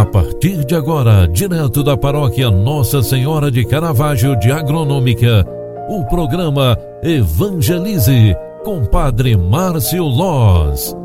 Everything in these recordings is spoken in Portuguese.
A partir de agora, direto da paróquia Nossa Senhora de Caravaggio de Agronômica, o programa Evangelize com Padre Márcio Loz.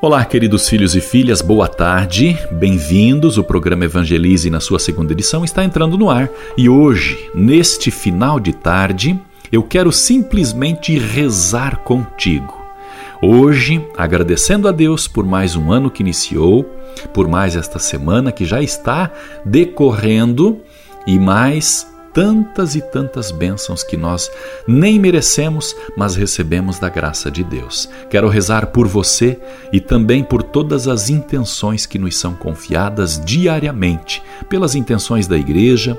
Olá, queridos filhos e filhas, boa tarde, bem-vindos. O programa Evangelize, na sua segunda edição, está entrando no ar e hoje, neste final de tarde, eu quero simplesmente rezar contigo. Hoje, agradecendo a Deus por mais um ano que iniciou, por mais esta semana que já está decorrendo e mais tantas e tantas bênçãos que nós nem merecemos, mas recebemos da graça de Deus. Quero rezar por você e também por todas as intenções que nos são confiadas diariamente, pelas intenções da Igreja,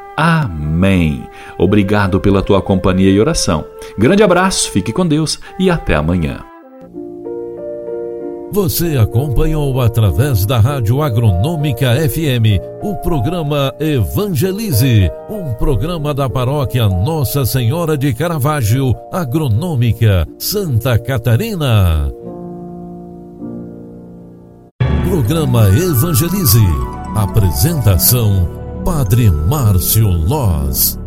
Amém. Obrigado pela tua companhia e oração. Grande abraço, fique com Deus e até amanhã. Você acompanhou através da Rádio Agronômica FM o programa Evangelize, um programa da paróquia Nossa Senhora de Caravaggio, Agronômica, Santa Catarina. Programa Evangelize. Apresentação: Padre Márcio Loz.